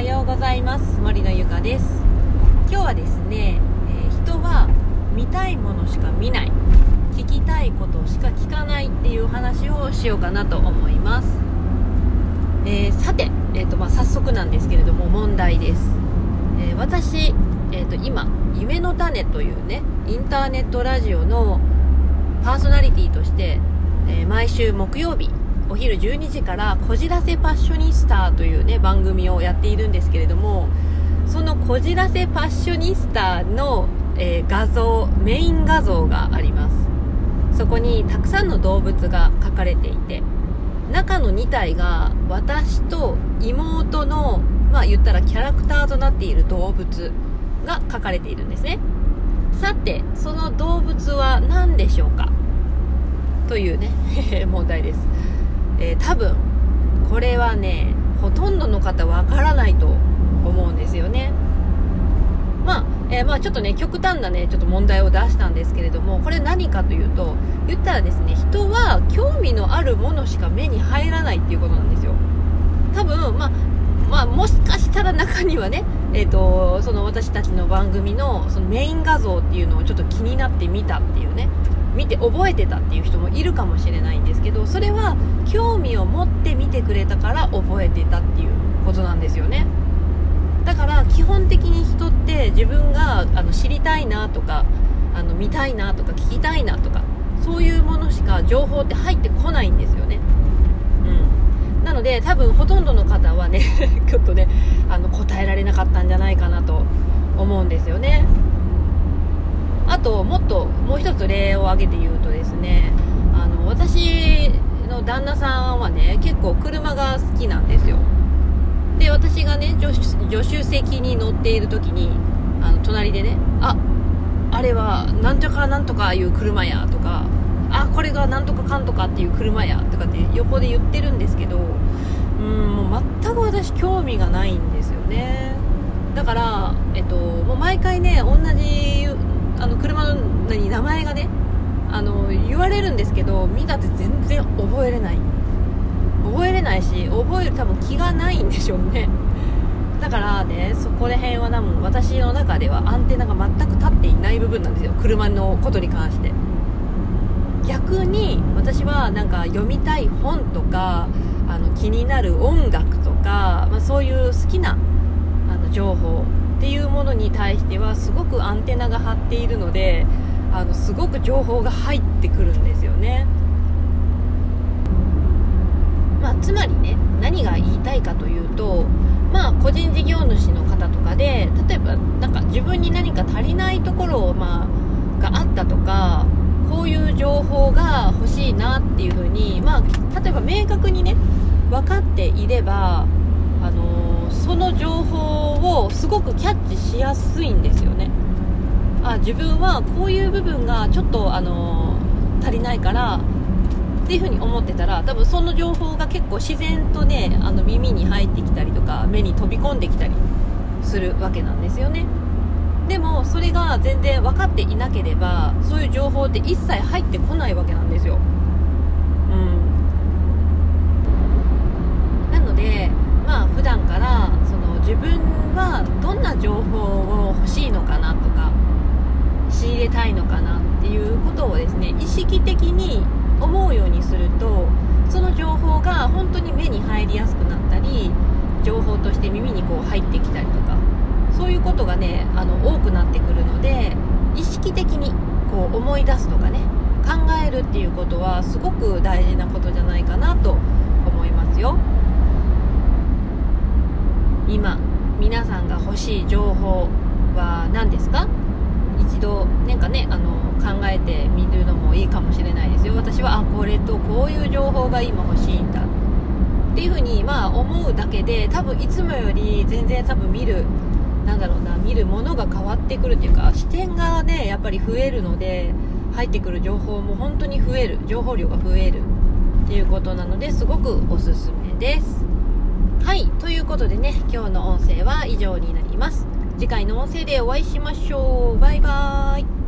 はようございます。森のゆかです。今日はですね、えー、人は見たいものしか見ない。聞きたいことしか聞かないっていう話をしようかなと思います、えー、さて、えーとまあ、早速なんですけれども問題です、えー、私、えーと、今「夢の種」というねインターネットラジオのパーソナリティとして、え毎週木曜日お昼12時から「こじらせパッショニスタ」というね番組をやっているんですけれどもそのこじらせパッショニスタの、えー、画像メイン画像があります。そこにたくさんの動物が描かれていて中の2体が私と妹のまあ言ったらキャラクターとなっている動物が描かれているんですね。さてその動物は何でしょうか？というね 問題です。えー、多分これはねほとんどの方わからないと思うんですよね。まあ、えー、まあちょっとね極端なねちょっと問題を出したんですけれどもこれ何かというと言ったらですね人は興味のあるものしか目に入らないっていうことなんですよ。多分まあまあ、もしかしたら中にはね、えーと、その私たちの番組のそのメイン画像っていうのをちょっと気になってみたっていうね。見て覚えてたっていう人もいるかもしれないんですけどそれは興味を持って見てくれたから覚えてたっていうことなんですよね。だから基本的に人って自分があの知りたいなとかあの見たいなとか聞きたいなとかそういうものしか情報って入ってこないんですよね。うん。なので多分ほとんどの方はね ちょっとねあの答えられなかったんじゃないかなと思うんですよね。ともっともう一つ例を挙げて言うとですねあの私の旦那さんはね結構車が好きなんですよ。で私がね助手席に乗っている時にあの隣でねああれはなんとかなんとかいう車やとかあこれがなんとかかんとかっていう車やとかって横で言ってるんですけどうんもう全く私興味がないんですよね。だから、えっと、もう毎回ね同じあの車の何名前がねあの言われるんですけど見たって全然覚えれない。覚えれないし覚える多分気がないんでしょうね。だからねそこら辺は多分私の中ではアンテナが全く立っていない部分なんですよ。車のことに関して。逆に私はなんか読みたい本とかあの気になる音楽とか、まあ、そういう好きなあの情報っていうものに対してはすごくアンテナが張っているのであのすごく情報が入ってくるんですよね、まあ、つまりね何が言いたいかというとまあ個人事業主の方とかで例えばなんか自分に何か足りないところを、まあ、があったとかこういう情報が欲しいなっていうふうに、まあ、例えば明確にね分かっていればあのー、その情報をすごくキャッチしやすいんですよね。あ自分はこういう部分がちょっと、あの、足りないからっていう風に思ってたら多分その情報が結構自然とねあの耳に入ってきたりとか目に飛び込んできたりするわけなんですよね。でもそれが全然分かっていなければそういう情報って一切入ってこないわけなんですよ普段からその自分はどんな情報を欲しいのかなとか仕入れたいのかなっていうことをですね意識的に思うようにするとその情報が本当に目に入りやすくなったり情報として耳にこう入ってきたりとかそういうことがねあの多くなってくるので意識的にこう思い出すとかね考えるっていうことはすごく大事なことじゃないかなと思いますよ。今皆さんが欲しい情報は何ですか？一度なんかねあの考えてみるのもいいかもしれないですよ。私はあこれとこういう情報が今欲しいんだっていうふうにまあ思うだけで多分いつもより全然多分見るなんだろうな見るものが変わってくるっていうか視点がねやっぱり増えるので入ってくる情報も本当に増える。情報量が増えるっていうことなのですごくおすすめです。はい。ということでね今日の音声は以上になります。次回の音声でお会いしましょう。バイバーイ。